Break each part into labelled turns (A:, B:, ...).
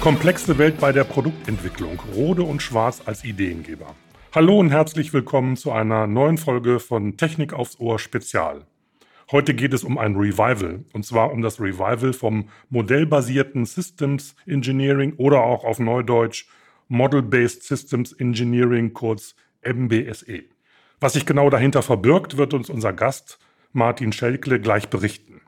A: Komplexe Welt bei der Produktentwicklung. Rode und Schwarz als Ideengeber. Hallo und herzlich willkommen zu einer neuen Folge von Technik aufs Ohr Spezial. Heute geht es um ein Revival, und zwar um das Revival vom modellbasierten Systems Engineering oder auch auf Neudeutsch Model-Based Systems Engineering, kurz MBSE. Was sich genau dahinter verbirgt, wird uns unser Gast Martin Schelkle gleich berichten.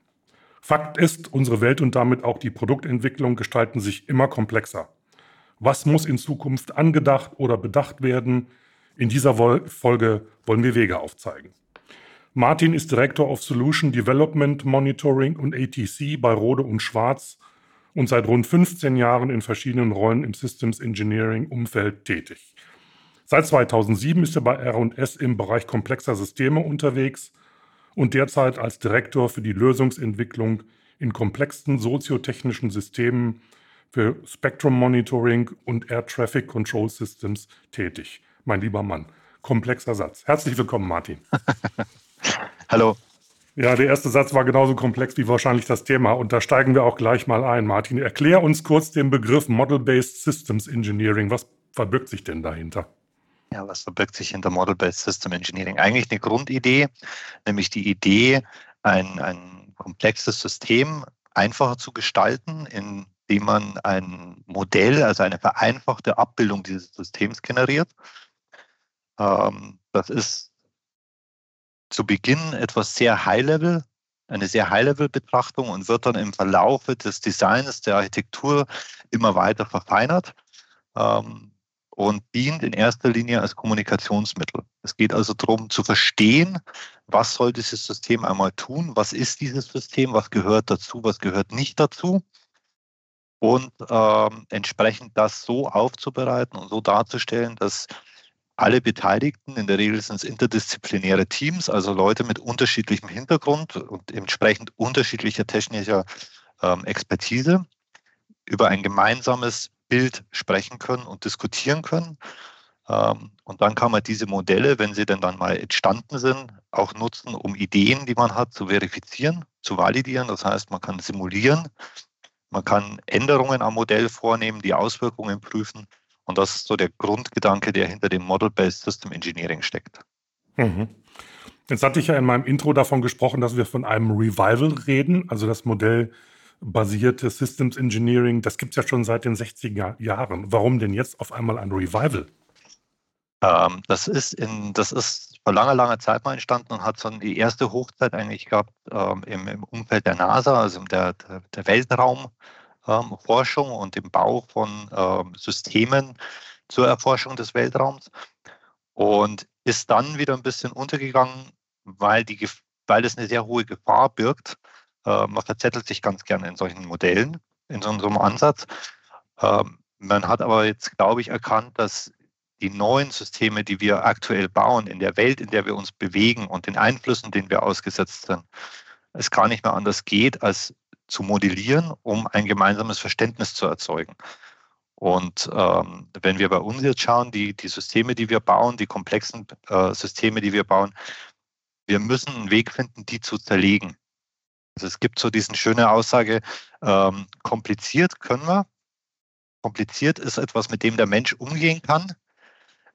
A: Fakt ist, unsere Welt und damit auch die Produktentwicklung gestalten sich immer komplexer. Was muss in Zukunft angedacht oder bedacht werden? In dieser Folge wollen wir Wege aufzeigen. Martin ist Director of Solution Development Monitoring und ATC bei Rode und Schwarz und seit rund 15 Jahren in verschiedenen Rollen im Systems Engineering Umfeld tätig. Seit 2007 ist er bei R&S im Bereich komplexer Systeme unterwegs und derzeit als Direktor für die Lösungsentwicklung in komplexen soziotechnischen Systemen für Spectrum Monitoring und Air Traffic Control Systems tätig. Mein lieber Mann, komplexer Satz. Herzlich willkommen, Martin.
B: Hallo.
A: Ja, der erste Satz war genauso komplex wie wahrscheinlich das Thema und da steigen wir auch gleich mal ein. Martin, erklär uns kurz den Begriff Model-Based Systems Engineering. Was verbirgt sich denn dahinter?
B: Ja, was verbirgt sich hinter Model-Based System Engineering? Eigentlich eine Grundidee, nämlich die Idee, ein, ein komplexes System einfacher zu gestalten, indem man ein Modell, also eine vereinfachte Abbildung dieses Systems generiert. Ähm, das ist zu Beginn etwas sehr High-Level, eine sehr High-Level-Betrachtung und wird dann im Verlaufe des Designs der Architektur immer weiter verfeinert ähm, und dient in erster Linie als Kommunikationsmittel. Es geht also darum zu verstehen, was soll dieses System einmal tun, was ist dieses System, was gehört dazu, was gehört nicht dazu und ähm, entsprechend das so aufzubereiten und so darzustellen, dass alle Beteiligten, in der Regel sind es interdisziplinäre Teams, also Leute mit unterschiedlichem Hintergrund und entsprechend unterschiedlicher technischer ähm, Expertise, über ein gemeinsames Bild sprechen können und diskutieren können. Ähm, und dann kann man diese Modelle, wenn sie denn dann mal entstanden sind, auch nutzen, um Ideen, die man hat, zu verifizieren, zu validieren. Das heißt, man kann simulieren, man kann Änderungen am Modell vornehmen, die Auswirkungen prüfen und das ist so der Grundgedanke, der hinter dem Model-Based System Engineering steckt.
A: Mhm. Jetzt hatte ich ja in meinem Intro davon gesprochen, dass wir von einem Revival reden, also das modellbasierte Systems Engineering. Das gibt es ja schon seit den 60er Jahren. Warum denn jetzt auf einmal ein Revival?
B: Ähm, das, ist in, das ist vor langer, langer Zeit mal entstanden und hat so die erste Hochzeit eigentlich gehabt ähm, im, im, Umfeld der NASA, also der, der, der Weltraum ähm, Forschung und dem Bau von ähm, Systemen zur Erforschung des Weltraums und ist dann wieder ein bisschen untergegangen, weil, die, weil es eine sehr hohe Gefahr birgt. Äh, man verzettelt sich ganz gerne in solchen Modellen, in so, einem Ansatz. Ähm, man hat aber jetzt, glaube ich, erkannt, dass die neuen Systeme, die wir aktuell bauen, in der Welt, in der wir uns bewegen und den Einflüssen, denen wir ausgesetzt sind, es gar nicht mehr anders geht, als zu modellieren, um ein gemeinsames Verständnis zu erzeugen. Und ähm, wenn wir bei uns jetzt schauen, die, die Systeme, die wir bauen, die komplexen äh, Systeme, die wir bauen, wir müssen einen Weg finden, die zu zerlegen. Also es gibt so diese schöne Aussage, ähm, kompliziert können wir. Kompliziert ist etwas, mit dem der Mensch umgehen kann.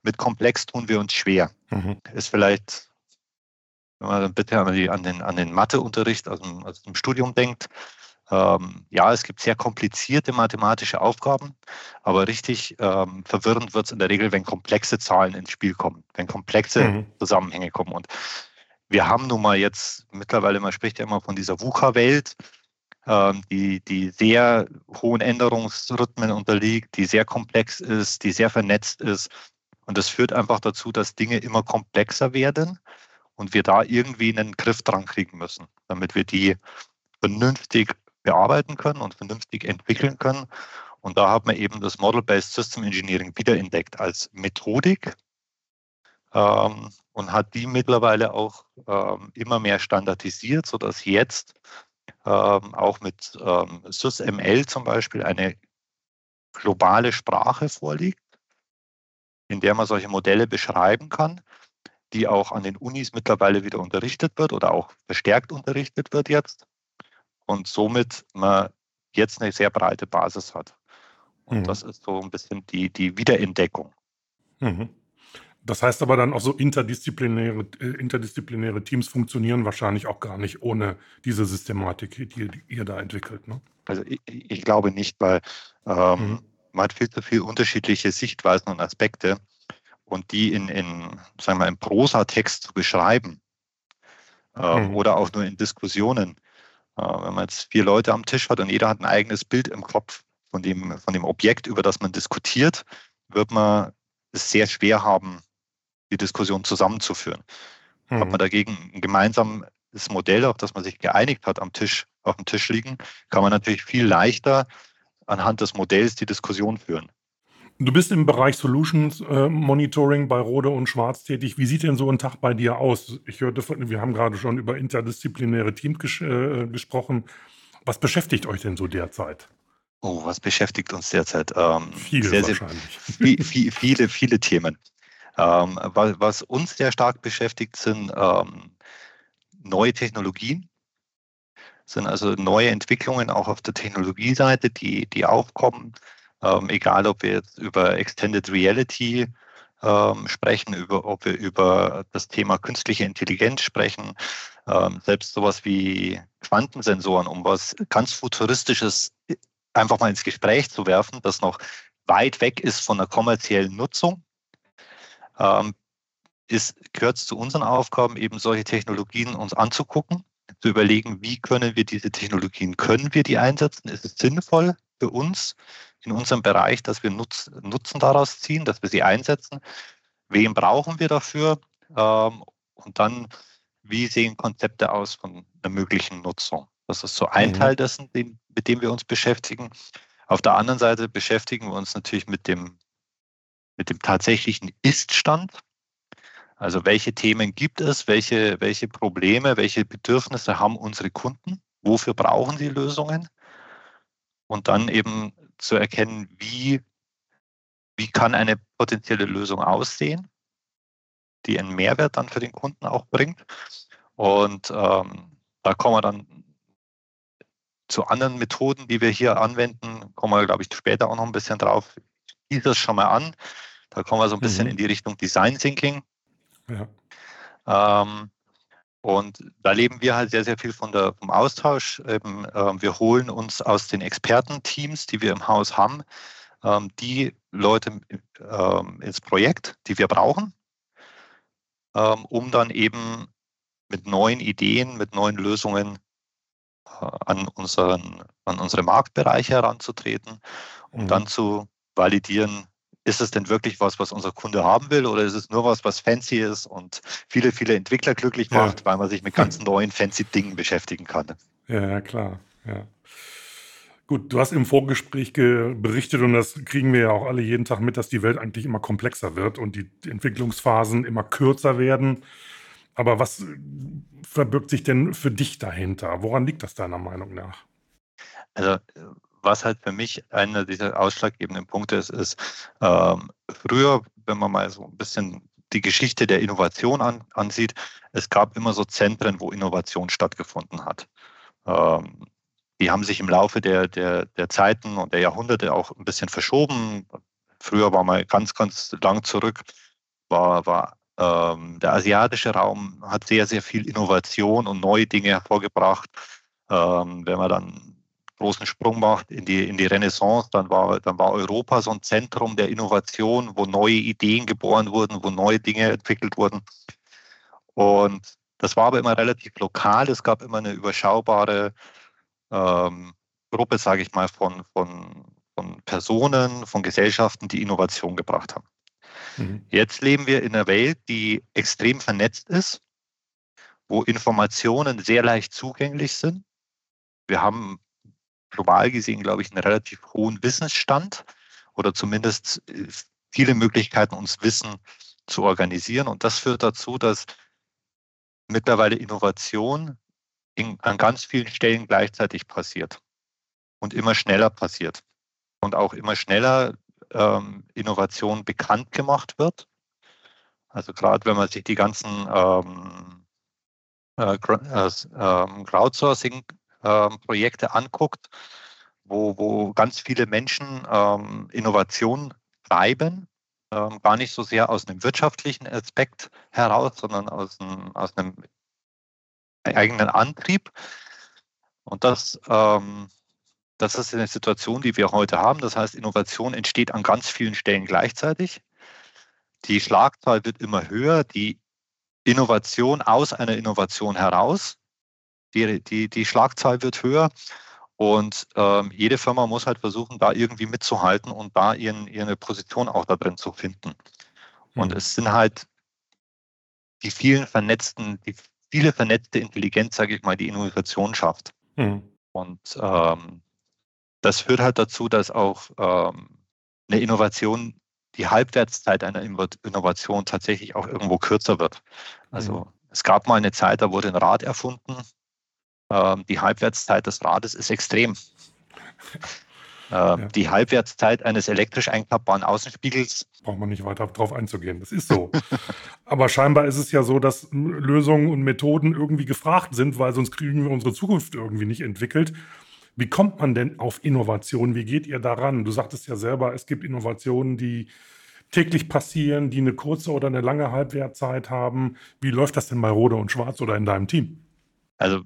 B: Mit komplex tun wir uns schwer. Mhm. Ist vielleicht, wenn man bitte an, die, an den, an den Matheunterricht aus dem, aus dem Studium denkt, ähm, ja, es gibt sehr komplizierte mathematische Aufgaben, aber richtig ähm, verwirrend wird es in der Regel, wenn komplexe Zahlen ins Spiel kommen, wenn komplexe mhm. Zusammenhänge kommen. Und wir haben nun mal jetzt mittlerweile, man spricht ja immer von dieser VUCA-Welt, ähm, die, die sehr hohen Änderungsrhythmen unterliegt, die sehr komplex ist, die sehr vernetzt ist. Und das führt einfach dazu, dass Dinge immer komplexer werden und wir da irgendwie einen Griff dran kriegen müssen, damit wir die vernünftig bearbeiten können und vernünftig entwickeln können. Und da hat man eben das Model-Based System Engineering wiederentdeckt als Methodik ähm, und hat die mittlerweile auch ähm, immer mehr standardisiert, sodass jetzt ähm, auch mit ähm, SysML zum Beispiel eine globale Sprache vorliegt, in der man solche Modelle beschreiben kann, die auch an den Unis mittlerweile wieder unterrichtet wird oder auch verstärkt unterrichtet wird jetzt. Und somit man jetzt eine sehr breite Basis hat. Und mhm. das ist so ein bisschen die, die Wiederentdeckung.
A: Mhm. Das heißt aber dann auch so interdisziplinäre, äh, interdisziplinäre Teams funktionieren wahrscheinlich auch gar nicht ohne diese Systematik, die, die ihr da entwickelt. Ne?
B: Also ich, ich, glaube nicht, weil ähm, mhm. man hat viel zu viele unterschiedliche Sichtweisen und Aspekte und die in, in sagen wir, im Prosa-Text zu beschreiben äh, mhm. oder auch nur in Diskussionen. Äh, wenn man jetzt vier Leute am Tisch hat und jeder hat ein eigenes Bild im Kopf von dem, von dem Objekt, über das man diskutiert, wird man es sehr schwer haben, die Diskussion zusammenzuführen. Mhm. Hat man dagegen ein gemeinsames Modell, auf das man sich geeinigt hat, am Tisch, auf dem Tisch liegen, kann man natürlich viel leichter anhand des Modells die Diskussion führen.
A: Du bist im Bereich Solutions äh, Monitoring bei Rode und Schwarz tätig. Wie sieht denn so ein Tag bei dir aus? Ich hörte, von, wir haben gerade schon über interdisziplinäre Teams ges äh, gesprochen. Was beschäftigt euch denn so derzeit?
B: Oh, was beschäftigt uns derzeit? Ähm,
A: viele sehr, wahrscheinlich.
B: Sehr, viel, viele, viele Themen. Ähm, was, was, uns sehr stark beschäftigt, sind ähm, neue Technologien, sind also neue Entwicklungen auch auf der Technologieseite, die, die aufkommen. Ähm, egal, ob wir jetzt über Extended Reality ähm, sprechen, über, ob wir über das Thema künstliche Intelligenz sprechen, ähm, selbst sowas wie Quantensensoren, um was ganz Futuristisches einfach mal ins Gespräch zu werfen, das noch weit weg ist von der kommerziellen Nutzung, ähm, ist, gehört zu unseren Aufgaben, eben solche Technologien uns anzugucken, zu überlegen, wie können wir diese Technologien, können wir die einsetzen? Ist es sinnvoll für uns in unserem Bereich, dass wir Nutz, Nutzen daraus ziehen, dass wir sie einsetzen? Wen brauchen wir dafür? Ähm, und dann, wie sehen Konzepte aus von einer möglichen Nutzung? Das ist so ein mhm. Teil dessen, den, mit dem wir uns beschäftigen. Auf der anderen Seite beschäftigen wir uns natürlich mit dem mit dem tatsächlichen Ist-Stand. Also welche Themen gibt es, welche, welche Probleme, welche Bedürfnisse haben unsere Kunden, wofür brauchen sie Lösungen und dann eben zu erkennen, wie, wie kann eine potenzielle Lösung aussehen, die einen Mehrwert dann für den Kunden auch bringt. Und ähm, da kommen wir dann zu anderen Methoden, die wir hier anwenden, kommen wir, glaube ich, später auch noch ein bisschen drauf. Ich das schon mal an. Da kommen wir so ein bisschen mhm. in die Richtung Design Thinking. Ja. Ähm, und da leben wir halt sehr, sehr viel von der, vom Austausch. Eben, ähm, wir holen uns aus den Expertenteams, die wir im Haus haben, ähm, die Leute ähm, ins Projekt, die wir brauchen, ähm, um dann eben mit neuen Ideen, mit neuen Lösungen äh, an, unseren, an unsere Marktbereiche heranzutreten, um mhm. dann zu validieren, ist es denn wirklich was, was unser Kunde haben will oder ist es nur was, was fancy ist und viele, viele Entwickler glücklich macht, ja. weil man sich mit ganz neuen fancy Dingen beschäftigen kann?
A: Ja, klar. Ja. Gut, du hast im Vorgespräch berichtet und das kriegen wir ja auch alle jeden Tag mit, dass die Welt eigentlich immer komplexer wird und die Entwicklungsphasen immer kürzer werden. Aber was verbirgt sich denn für dich dahinter? Woran liegt das deiner Meinung nach?
B: Also was halt für mich einer dieser ausschlaggebenden Punkte ist, ist ähm, früher, wenn man mal so ein bisschen die Geschichte der Innovation an, ansieht, es gab immer so Zentren, wo Innovation stattgefunden hat. Ähm, die haben sich im Laufe der, der, der Zeiten und der Jahrhunderte auch ein bisschen verschoben. Früher war mal ganz, ganz lang zurück, war, war ähm, der asiatische Raum hat sehr, sehr viel Innovation und neue Dinge hervorgebracht. Ähm, wenn man dann großen Sprung macht in die, in die Renaissance, dann war, dann war Europa so ein Zentrum der Innovation, wo neue Ideen geboren wurden, wo neue Dinge entwickelt wurden. Und das war aber immer relativ lokal. Es gab immer eine überschaubare ähm, Gruppe, sage ich mal, von, von, von Personen, von Gesellschaften, die Innovation gebracht haben. Mhm. Jetzt leben wir in einer Welt, die extrem vernetzt ist, wo Informationen sehr leicht zugänglich sind. Wir haben global gesehen, glaube ich, einen relativ hohen Wissensstand oder zumindest äh, viele Möglichkeiten, uns Wissen zu organisieren. Und das führt dazu, dass mittlerweile Innovation in, an ganz vielen Stellen gleichzeitig passiert und immer schneller passiert. Und auch immer schneller ähm, Innovation bekannt gemacht wird. Also gerade wenn man sich die ganzen ähm, äh, ähm, ähm, anguckt, wo, wo ganz viele Menschen ähm, Innovation treiben, ähm, gar nicht so sehr aus einem wirtschaftlichen Aspekt heraus, sondern aus einem, aus einem eigenen Antrieb. Und das, ähm, das ist eine Situation, die wir heute haben. Das heißt, Innovation entsteht an ganz vielen Stellen gleichzeitig. Die Schlagzahl wird immer höher, die Innovation aus einer Innovation heraus. Die, die, die Schlagzahl wird höher und ähm, jede Firma muss halt versuchen, da irgendwie mitzuhalten und da ihren, ihre Position auch da drin zu finden. Und mhm. es sind halt die vielen vernetzten, die viele vernetzte Intelligenz, sage ich mal, die Innovation schafft. Mhm. Und ähm, das führt halt dazu, dass auch ähm, eine Innovation, die Halbwertszeit einer Innovation tatsächlich auch irgendwo kürzer wird. Also mhm. es gab mal eine Zeit, da wurde ein Rad erfunden die Halbwertszeit des Rades ist extrem. Ähm, ja. Die Halbwertszeit eines elektrisch einklappbaren Außenspiegels.
A: Braucht man nicht weiter darauf einzugehen. Das ist so. Aber scheinbar ist es ja so, dass Lösungen und Methoden irgendwie gefragt sind, weil sonst kriegen wir unsere Zukunft irgendwie nicht entwickelt. Wie kommt man denn auf Innovation? Wie geht ihr daran? Du sagtest ja selber, es gibt Innovationen, die täglich passieren, die eine kurze oder eine lange Halbwertzeit haben. Wie läuft das denn bei Rode und Schwarz oder in deinem Team?
B: Also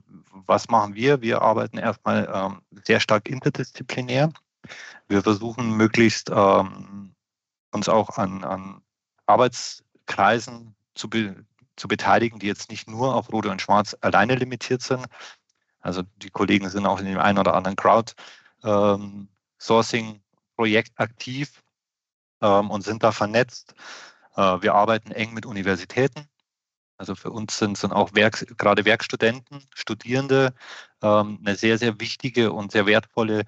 B: was machen wir? Wir arbeiten erstmal ähm, sehr stark interdisziplinär. Wir versuchen möglichst ähm, uns auch an, an Arbeitskreisen zu, be zu beteiligen, die jetzt nicht nur auf Rot und Schwarz alleine limitiert sind. Also die Kollegen sind auch in dem einen oder anderen Crowd-Sourcing-Projekt ähm, aktiv ähm, und sind da vernetzt. Äh, wir arbeiten eng mit Universitäten also für uns sind, sind auch Werk, gerade Werkstudenten, Studierende ähm, eine sehr, sehr wichtige und sehr wertvolle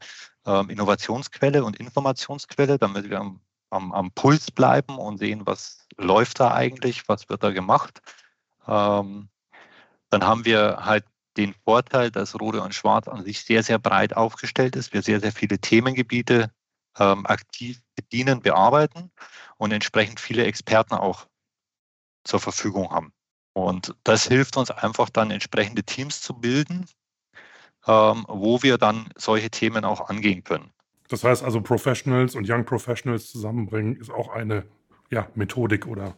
B: ähm, Innovationsquelle und Informationsquelle, damit wir am, am, am, Puls bleiben und sehen, was läuft da eigentlich, was wird da gemacht. Ähm, dann haben wir halt den Vorteil, dass Rode und Schwarz an sich sehr, sehr breit aufgestellt ist. Wir sehr, sehr viele Themengebiete ähm, aktiv bedienen, bearbeiten und entsprechend viele Experten auch zur Verfügung haben. Und das hilft uns einfach dann entsprechende Teams zu bilden, ähm, wo wir dann solche Themen auch angehen können.
A: Das heißt also, Professionals und Young Professionals zusammenbringen, ist auch eine ja, Methodik oder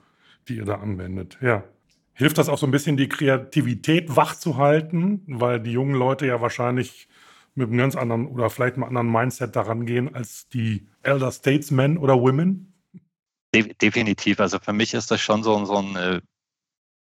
A: die ihr da anwendet. Ja. Hilft das auch so ein bisschen, die Kreativität wach zu halten, weil die jungen Leute ja wahrscheinlich mit einem ganz anderen oder vielleicht einem anderen Mindset daran gehen als die Elder Statesmen oder Women?
B: De definitiv. Also für mich ist das schon so, so ein äh,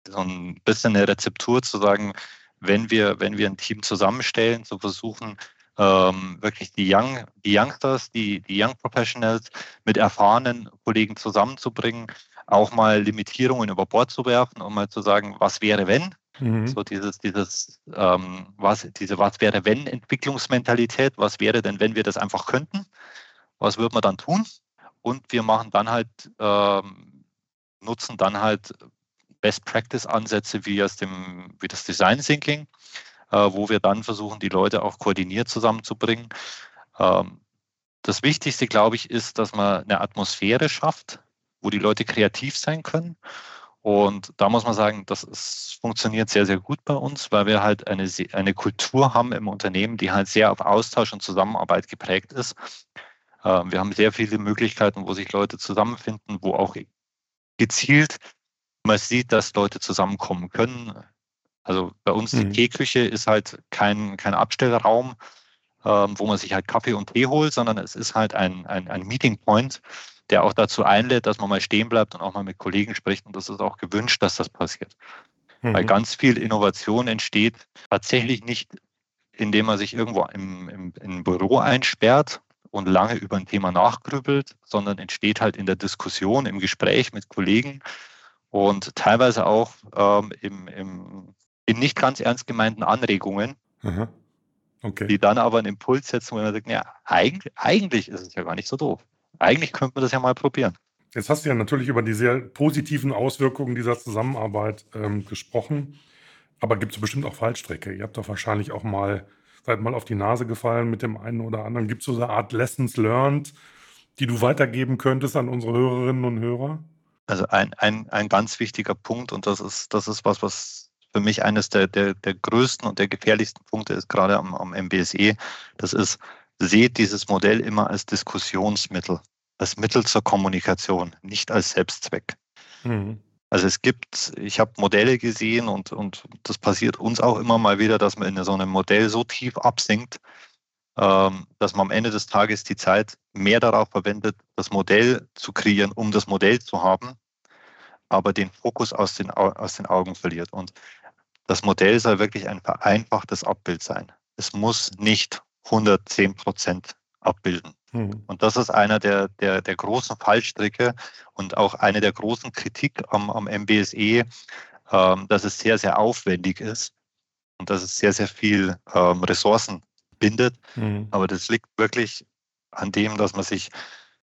B: so ein bisschen eine Rezeptur zu sagen, wenn wir, wenn wir ein Team zusammenstellen, zu versuchen, ähm, wirklich die Young, die Youngsters, die, die Young Professionals mit erfahrenen Kollegen zusammenzubringen, auch mal Limitierungen über Bord zu werfen und mal zu sagen, was wäre wenn? Mhm. So dieses, dieses, ähm, was, diese Was wäre wenn Entwicklungsmentalität, was wäre denn, wenn wir das einfach könnten? Was würde man dann tun? Und wir machen dann halt, ähm, nutzen dann halt Best-Practice-Ansätze wie, wie das Design Thinking, äh, wo wir dann versuchen, die Leute auch koordiniert zusammenzubringen. Ähm, das Wichtigste, glaube ich, ist, dass man eine Atmosphäre schafft, wo die Leute kreativ sein können. Und da muss man sagen, das ist, funktioniert sehr, sehr gut bei uns, weil wir halt eine, eine Kultur haben im Unternehmen, die halt sehr auf Austausch und Zusammenarbeit geprägt ist. Ähm, wir haben sehr viele Möglichkeiten, wo sich Leute zusammenfinden, wo auch gezielt man sieht, dass Leute zusammenkommen können. Also bei uns mhm. die Teeküche ist halt kein, kein Abstellraum, ähm, wo man sich halt Kaffee und Tee holt, sondern es ist halt ein, ein, ein Meeting Point, der auch dazu einlädt, dass man mal stehen bleibt und auch mal mit Kollegen spricht. Und das ist auch gewünscht, dass das passiert. Mhm. Weil ganz viel Innovation entsteht tatsächlich nicht, indem man sich irgendwo im, im, im Büro einsperrt und lange über ein Thema nachgrübelt, sondern entsteht halt in der Diskussion, im Gespräch mit Kollegen und teilweise auch ähm, im, im, in nicht ganz ernst gemeinten Anregungen, okay. die dann aber einen Impuls setzen, wo man sagt, ja, eigentlich, eigentlich ist es ja gar nicht so doof. Eigentlich könnte man das ja mal probieren.
A: Jetzt hast du ja natürlich über die sehr positiven Auswirkungen dieser Zusammenarbeit ähm, gesprochen, aber gibt es bestimmt auch Fallstrecke. Ihr habt doch wahrscheinlich auch mal, seid mal auf die Nase gefallen mit dem einen oder anderen. Gibt es so eine Art Lessons learned, die du weitergeben könntest an unsere Hörerinnen und Hörer?
B: Also ein, ein, ein ganz wichtiger Punkt und das ist, das ist was, was für mich eines der, der, der größten und der gefährlichsten Punkte ist, gerade am, am MBSE. Das ist, seht dieses Modell immer als Diskussionsmittel, als Mittel zur Kommunikation, nicht als Selbstzweck. Mhm. Also es gibt, ich habe Modelle gesehen und, und das passiert uns auch immer mal wieder, dass man in so einem Modell so tief absinkt, dass man am Ende des Tages die Zeit mehr darauf verwendet, das Modell zu kreieren, um das Modell zu haben, aber den Fokus aus den, aus den Augen verliert. Und das Modell soll wirklich ein vereinfachtes Abbild sein. Es muss nicht 110 Prozent abbilden. Mhm. Und das ist einer der, der, der großen Fallstricke und auch eine der großen Kritik am, am MBSE, ähm, dass es sehr, sehr aufwendig ist und dass es sehr, sehr viel ähm, Ressourcen bindet. Mhm. Aber das liegt wirklich an dem, dass man sich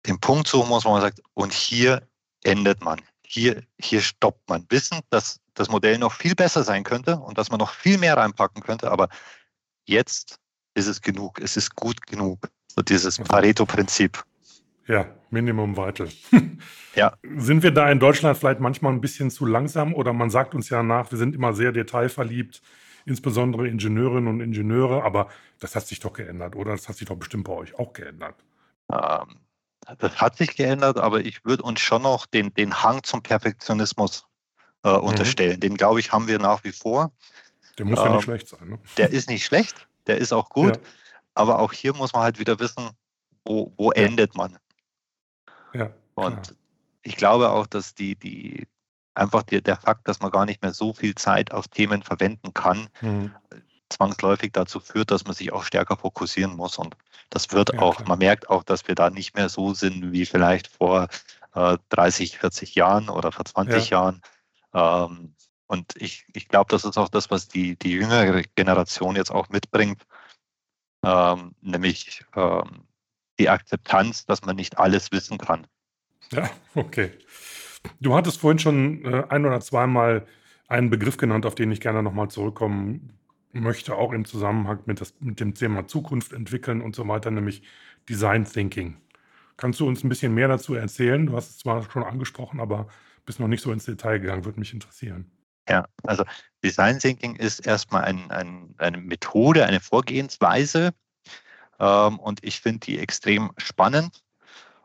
B: den Punkt suchen muss, wo man sagt, und hier endet man. Hier, hier stoppt man. Wissen, dass das Modell noch viel besser sein könnte und dass man noch viel mehr reinpacken könnte, aber jetzt ist es genug, es ist gut genug. So dieses Pareto-Prinzip.
A: Ja, Minimum Vital.
B: ja.
A: Sind wir da in Deutschland vielleicht manchmal ein bisschen zu langsam oder man sagt uns ja nach, wir sind immer sehr detailverliebt, insbesondere Ingenieurinnen und Ingenieure, aber das hat sich doch geändert, oder? Das hat sich doch bestimmt bei euch auch geändert.
B: Ähm, das hat sich geändert, aber ich würde uns schon noch den, den Hang zum Perfektionismus äh, mhm. unterstellen. Mhm. Den, glaube ich, haben wir nach wie vor.
A: Der muss ähm, ja nicht ähm, schlecht sein. Ne?
B: Der ist nicht schlecht, der ist auch gut. Ja. Aber auch hier muss man halt wieder wissen, wo, wo ja. endet man.
A: Ja.
B: Und ich glaube auch, dass die, die einfach die, der Fakt, dass man gar nicht mehr so viel Zeit auf Themen verwenden kann, mhm. zwangsläufig dazu führt, dass man sich auch stärker fokussieren muss. Und das wird ja, auch, klar. man merkt auch, dass wir da nicht mehr so sind wie vielleicht vor äh, 30, 40 Jahren oder vor 20 ja. Jahren. Ähm, und ich, ich glaube, das ist auch das, was die, die jüngere Generation jetzt auch mitbringt, ähm, nämlich ähm, die Akzeptanz, dass man nicht alles wissen kann.
A: Ja, okay. Du hattest vorhin schon äh, ein oder zweimal einen Begriff genannt, auf den ich gerne nochmal zurückkommen möchte, auch im Zusammenhang mit, das, mit dem Thema Zukunft entwickeln und so weiter, nämlich Design Thinking. Kannst du uns ein bisschen mehr dazu erzählen? Du hast es zwar schon angesprochen, aber bist noch nicht so ins Detail gegangen, würde mich interessieren.
B: Ja, also Design Thinking ist erstmal ein, ein, eine Methode, eine Vorgehensweise ähm, und ich finde die extrem spannend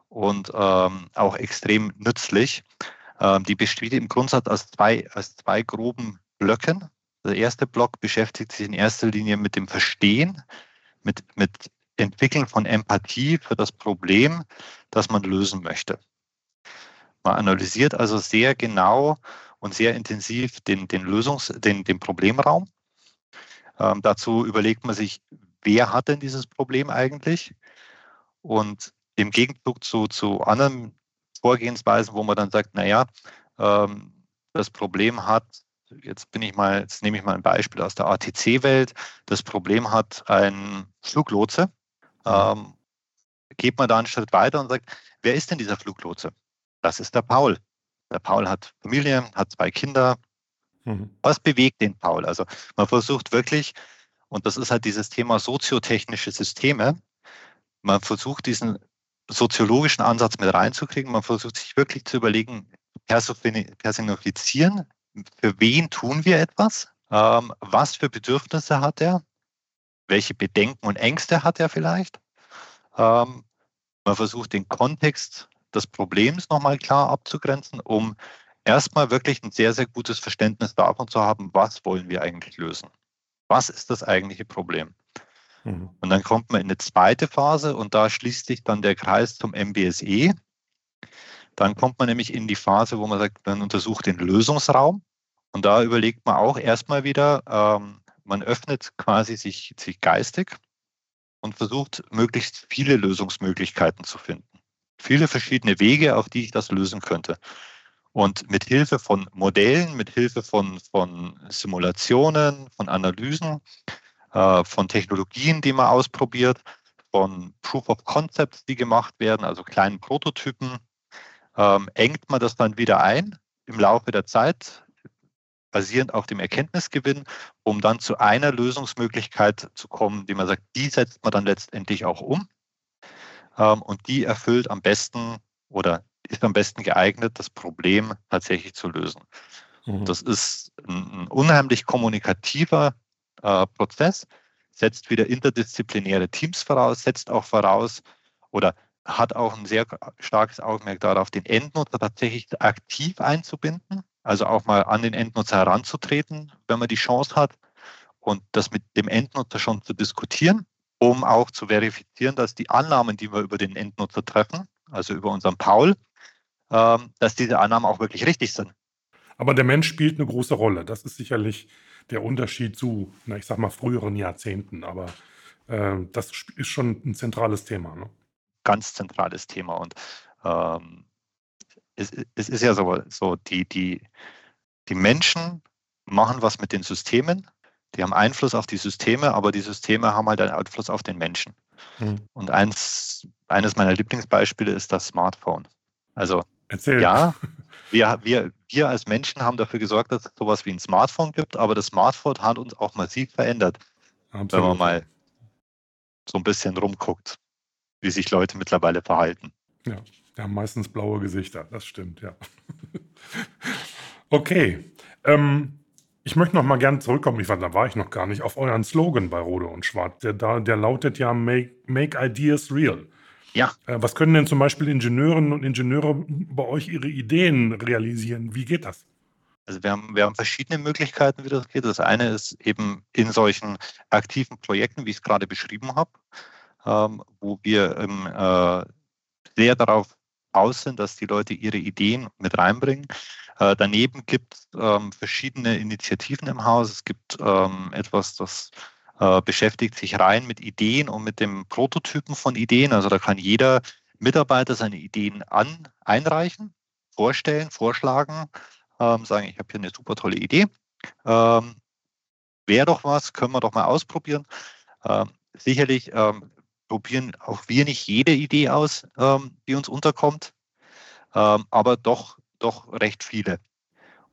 B: und ähm, auch extrem nützlich. Ähm, die besteht im Grundsatz aus zwei, aus zwei groben Blöcken. Der erste Block beschäftigt sich in erster Linie mit dem Verstehen, mit, mit Entwickeln von Empathie für das Problem, das man lösen möchte. Man analysiert also sehr genau und sehr intensiv den, den Lösungs-, den, den Problemraum. Ähm, dazu überlegt man sich, wer hat denn dieses Problem eigentlich? Und im Gegenzug zu, zu anderen Vorgehensweisen, wo man dann sagt, naja, ähm, das Problem hat, jetzt bin ich mal, jetzt nehme ich mal ein Beispiel aus der ATC-Welt, das Problem hat ein Fluglotse, mhm. ähm, geht man da einen Schritt weiter und sagt, wer ist denn dieser Fluglotse? Das ist der Paul. Der Paul hat Familie, hat zwei Kinder. Mhm. Was bewegt den Paul? Also man versucht wirklich, und das ist halt dieses Thema soziotechnische Systeme, man versucht diesen soziologischen Ansatz mit reinzukriegen. Man versucht sich wirklich zu überlegen, personifizieren, für wen tun wir etwas, ähm, was für Bedürfnisse hat er, welche Bedenken und Ängste hat er vielleicht. Ähm, man versucht den Kontext des Problems nochmal klar abzugrenzen, um erstmal wirklich ein sehr, sehr gutes Verständnis davon zu haben, was wollen wir eigentlich lösen? Was ist das eigentliche Problem? Mhm. Und dann kommt man in eine zweite Phase und da schließt sich dann der Kreis zum MBSE. Dann kommt man nämlich in die Phase, wo man sagt, man untersucht den Lösungsraum. Und da überlegt man auch erstmal wieder, ähm, man öffnet quasi sich, sich geistig und versucht, möglichst viele Lösungsmöglichkeiten zu finden viele verschiedene Wege, auf die ich das lösen könnte. Und mit Hilfe von Modellen, mit Hilfe von, von Simulationen, von Analysen, äh, von Technologien, die man ausprobiert, von Proof of Concepts, die gemacht werden, also kleinen Prototypen, ähm, engt man das dann wieder ein im Laufe der Zeit, basierend auf dem Erkenntnisgewinn, um dann zu einer Lösungsmöglichkeit zu kommen, die man sagt, die setzt man dann letztendlich auch um. ähm, und die erfüllt am besten oder ist am besten geeignet, das Problem tatsächlich zu lösen. Mhm. Das ist ein, ein unheimlich kommunikativer äh, Prozess, setzt wieder interdisziplinäre Teams voraus, setzt auch voraus oder hat auch ein sehr starkes Augenmerk darauf, den Endnutzer tatsächlich aktiv einzubinden, also auch mal an den Endnutzer heranzutreten, wenn man die Chance hat und das mit dem Endnutzer schon zu diskutieren, um auch zu verifizieren, dass die Annahmen, die wir über den Endnutzer treffen, also über unseren Paul, ähm, dass diese Annahmen auch wirklich richtig sind.
A: Aber der Mensch spielt eine große Rolle. Das ist sicherlich der Unterschied zu, na, ich sag mal, früheren Jahrzehnten. Aber äh, das ist schon ein zentrales Thema. Ne?
B: Ganz zentrales Thema. Und ähm, es, es, ist ja so, so die, die, die Menschen machen was mit den Systemen. Die haben Einfluss auf die Systeme, aber die Systeme haben halt einen Einfluss auf den Menschen. Hm. Und eins, eines meiner Lieblingsbeispiele ist das Smartphone. Also Erzähl. ja, wir, wir, wir als Menschen haben dafür gesorgt, dass es sowas wie ein Smartphone gibt, aber das Smartphone hat uns auch massiv verändert. Absolut. Wenn man mal so ein bisschen rumguckt, wie sich Leute mittlerweile verhalten.
A: Ja, die haben meistens blaue Gesichter, das stimmt, ja. okay. Ähm, ich möchte noch mal gerne zurückkommen, ich war, da war ich noch gar nicht, auf euren Slogan bei Rode und Schwarz. Der, der lautet ja Make, Make Ideas Real.
B: Ja.
A: Äh, was können denn zum Beispiel Ingenieurinnen und Ingenieure bei euch ihre Ideen realisieren? Wie geht das?
B: Also wir haben, wir haben verschiedene Möglichkeiten, wie das geht. Das eine ist eben in solchen aktiven Projekten, wie ich es gerade beschrieben habe, ähm, wo wir ähm, äh, sehr darauf aus sind, dass die Leute ihre Ideen mit reinbringen. Äh, daneben gibt es ähm, verschiedene Initiativen im Haus. Es gibt ähm, etwas, das äh, beschäftigt sich rein mit Ideen und mit dem Prototypen von Ideen. Also da kann jeder Mitarbeiter seine Ideen an, einreichen, vorstellen, vorschlagen, ähm, sagen, ich habe hier eine super tolle Idee. Ähm, Wäre doch was, können wir doch mal ausprobieren. Ähm, sicherlich ähm, probieren auch wir nicht jede Idee aus, ähm, die uns unterkommt, ähm, aber doch, doch recht viele.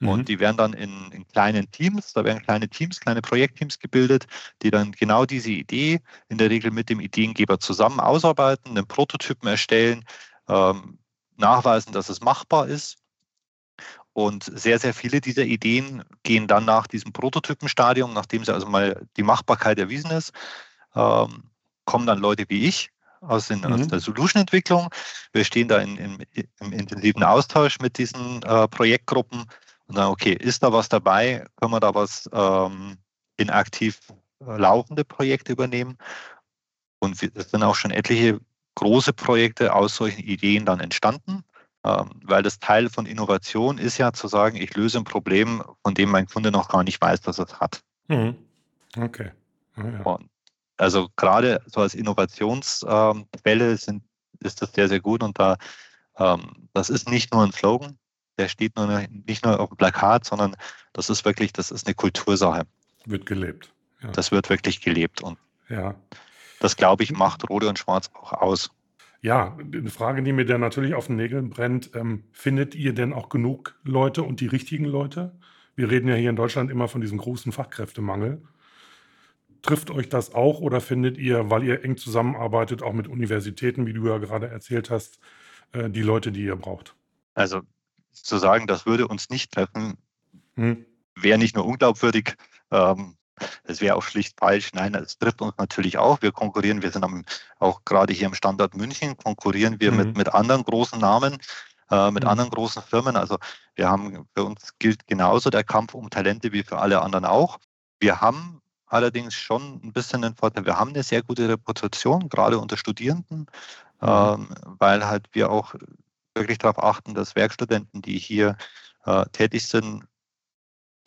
B: Mhm. Und die werden dann in, in, kleinen Teams, da werden kleine Teams, kleine Projektteams gebildet, die dann genau diese Idee in der Regel mit dem Ideengeber zusammen ausarbeiten, einen Prototypen erstellen, ähm, nachweisen, dass es machbar ist. Und sehr, sehr viele dieser Ideen gehen dann nach diesem Prototypenstadium, nachdem sie also mal die Machbarkeit erwiesen ist, ähm, kommen dann Leute wie ich aus, den, mhm. aus der Solution-Entwicklung. Wir stehen da in, in, im intensiven Austausch mit diesen äh, Projektgruppen, und sagen, okay, ist da was dabei? Können wir da was ähm, in aktiv äh, laufende Projekte übernehmen? Und es sind auch schon etliche große Projekte aus solchen Ideen dann entstanden, ähm, weil das Teil von Innovation ist ja zu sagen, ich löse ein Problem, von dem mein Kunde noch gar nicht weiß, dass er es hat.
A: Mhm. Okay.
B: Oh, ja. also gerade so als Innovationsquelle ähm, sind, ist das sehr, sehr gut und da ähm, das ist nicht nur ein Slogan, der steht nur nicht nur auf dem Plakat, sondern das ist wirklich, das ist eine Kultursache.
A: Wird gelebt.
B: Ja. Das wird wirklich gelebt und ja. das, glaube ich, macht Rode und Schwarz auch aus.
A: Ja, eine Frage, die mir da natürlich auf den Nägeln brennt, ähm, findet ihr denn auch genug Leute und die richtigen Leute? Wir reden ja hier in Deutschland immer von diesem großen Fachkräftemangel. Trifft euch das auch oder findet ihr, weil ihr eng zusammenarbeitet, auch mit Universitäten, wie du ja gerade erzählt hast, äh, die Leute, die ihr braucht?
B: Also zu sagen, das würde uns nicht treffen, hm. wäre nicht nur unglaubwürdig, ähm, das wäre auch schlicht falsch. Nein, es trifft uns natürlich auch. Wir konkurrieren, wir sind am, auch gerade hier im Standort München, konkurrieren wir mhm. mit, mit anderen großen Namen, äh, mit mhm. anderen großen Firmen. Also wir haben, für uns gilt genauso der Kampf um Talente wie für alle anderen auch. Wir haben allerdings schon ein bisschen den Vorteil, wir haben eine sehr gute Reputation, gerade unter Studierenden, mhm. ähm, weil halt wir auch wirklich darauf achten, dass Werkstudenten, die hier äh, tätig sind,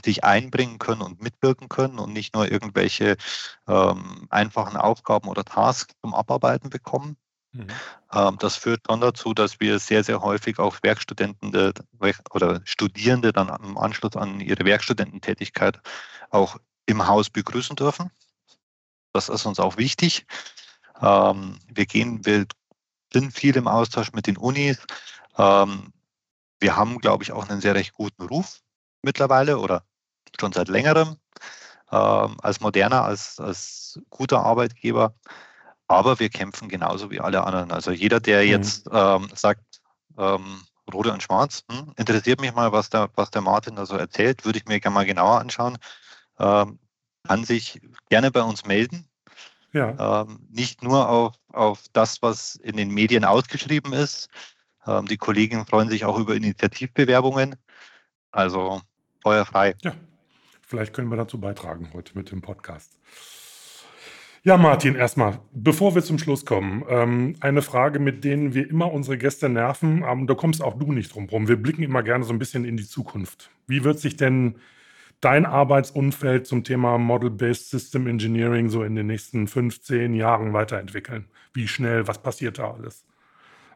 B: sich einbringen können und mitwirken können und nicht nur irgendwelche ähm, einfachen Aufgaben oder Tasks zum Abarbeiten bekommen. Mhm. Ähm, das führt dann dazu, dass wir sehr, sehr häufig auch Werkstudenten oder Studierende dann im Anschluss an ihre Werkstudententätigkeit auch im Haus begrüßen dürfen. Das ist uns auch wichtig. Ähm, wir gehen, wir sind viel im Austausch mit den Unis, ähm, wir haben, glaube ich, auch einen sehr recht guten Ruf mittlerweile oder schon seit längerem ähm, als moderner, als, als guter Arbeitgeber. Aber wir kämpfen genauso wie alle anderen. Also jeder, der mhm. jetzt ähm, sagt, ähm, Rode und Schwarz, hm, interessiert mich mal, was der, was der Martin da so erzählt, würde ich mir gerne mal genauer anschauen. Ähm, kann sich gerne bei uns melden. Ja. Ähm, nicht nur auf, auf das, was in den Medien ausgeschrieben ist. Ähm, die Kollegen freuen sich auch über Initiativbewerbungen. Also feuerfrei.
A: Ja, vielleicht können wir dazu beitragen heute mit dem Podcast. Ja, Martin, erstmal, bevor wir zum Schluss kommen, ähm, eine Frage, mit denen wir immer unsere Gäste nerven, aber da kommst auch du nicht drum rum. Wir blicken immer gerne so ein bisschen in die Zukunft. Wie wird sich denn dein Arbeitsumfeld zum Thema Model-Based System Engineering so in den nächsten 15 Jahren weiterentwickeln? Wie schnell, was passiert da alles?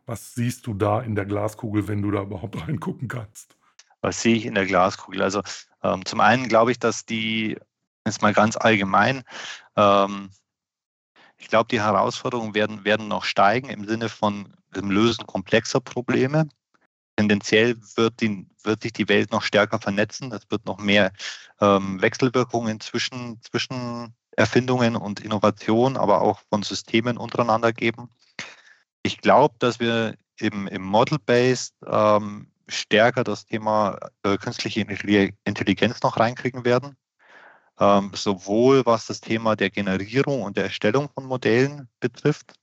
A: Was siehst du da in der Glaskugel, wenn du da überhaupt reingucken kannst?
B: Was sehe ich in der Glaskugel? Also ähm, zum einen glaube ich, dass die, jetzt mal ganz allgemein, ähm, ich glaube, die Herausforderungen werden, werden noch steigen im Sinne von dem Lösen komplexer Probleme. Tendenziell wird, die, wird sich die Welt noch stärker vernetzen. Es wird noch mehr ähm, Wechselwirkungen zwischen, zwischen Erfindungen und Innovationen, aber auch von Systemen untereinander geben. Ich glaube, dass wir im, im Model-Based ähm, stärker das Thema äh, künstliche Intelligenz noch reinkriegen werden ähm, sowohl was das Thema der Generierung und der Erstellung von Modellen betrifft,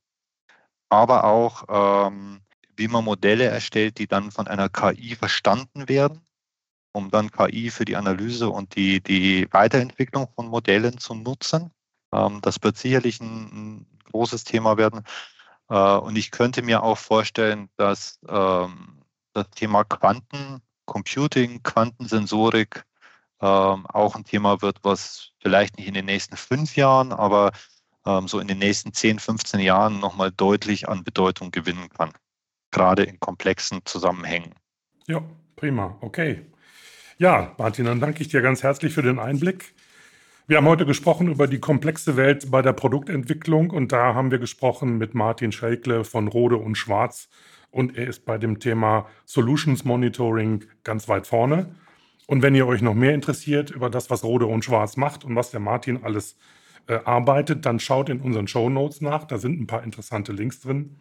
B: aber auch ähm, wie man Modelle erstellt, die dann von einer KI verstanden werden, um dann KI für die Analyse und die, die Weiterentwicklung von Modellen zu nutzen. Ähm, das wird sicherlich ein, ein großes Thema werden. Äh, und ich könnte mir auch vorstellen, dass ähm, das Thema Quantencomputing, Quantensensorik ähm, auch ein Thema wird, was vielleicht nicht in den nächsten fünf Jahren, aber ähm, so in den nächsten 10, 15 Jahren nochmal deutlich an Bedeutung gewinnen kann, gerade in komplexen Zusammenhängen.
A: Ja, prima, okay. Ja, Martin, dann danke ich dir ganz herzlich für den Einblick. Wir haben heute gesprochen über die komplexe Welt bei der Produktentwicklung und da haben wir gesprochen mit Martin Schelkle von Rode und Schwarz und er ist bei dem Thema Solutions Monitoring ganz weit vorne. Und wenn ihr euch noch mehr interessiert über das, was Rode und Schwarz macht und was der Martin alles äh, arbeitet, dann schaut in unseren Show Notes nach. Da sind ein paar interessante Links drin.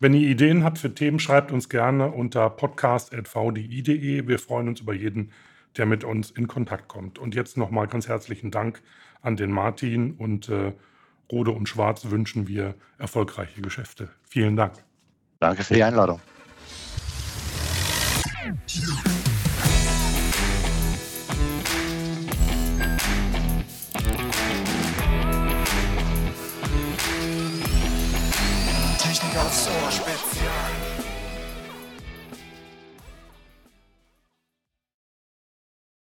A: Wenn ihr Ideen habt für Themen, schreibt uns gerne unter podcast.vdi.de. Wir freuen uns über jeden, der mit uns in Kontakt kommt. Und jetzt nochmal ganz herzlichen Dank an den Martin und äh, Rode und Schwarz wünschen wir erfolgreiche Geschäfte. Vielen Dank.
B: Danke für die Einladung.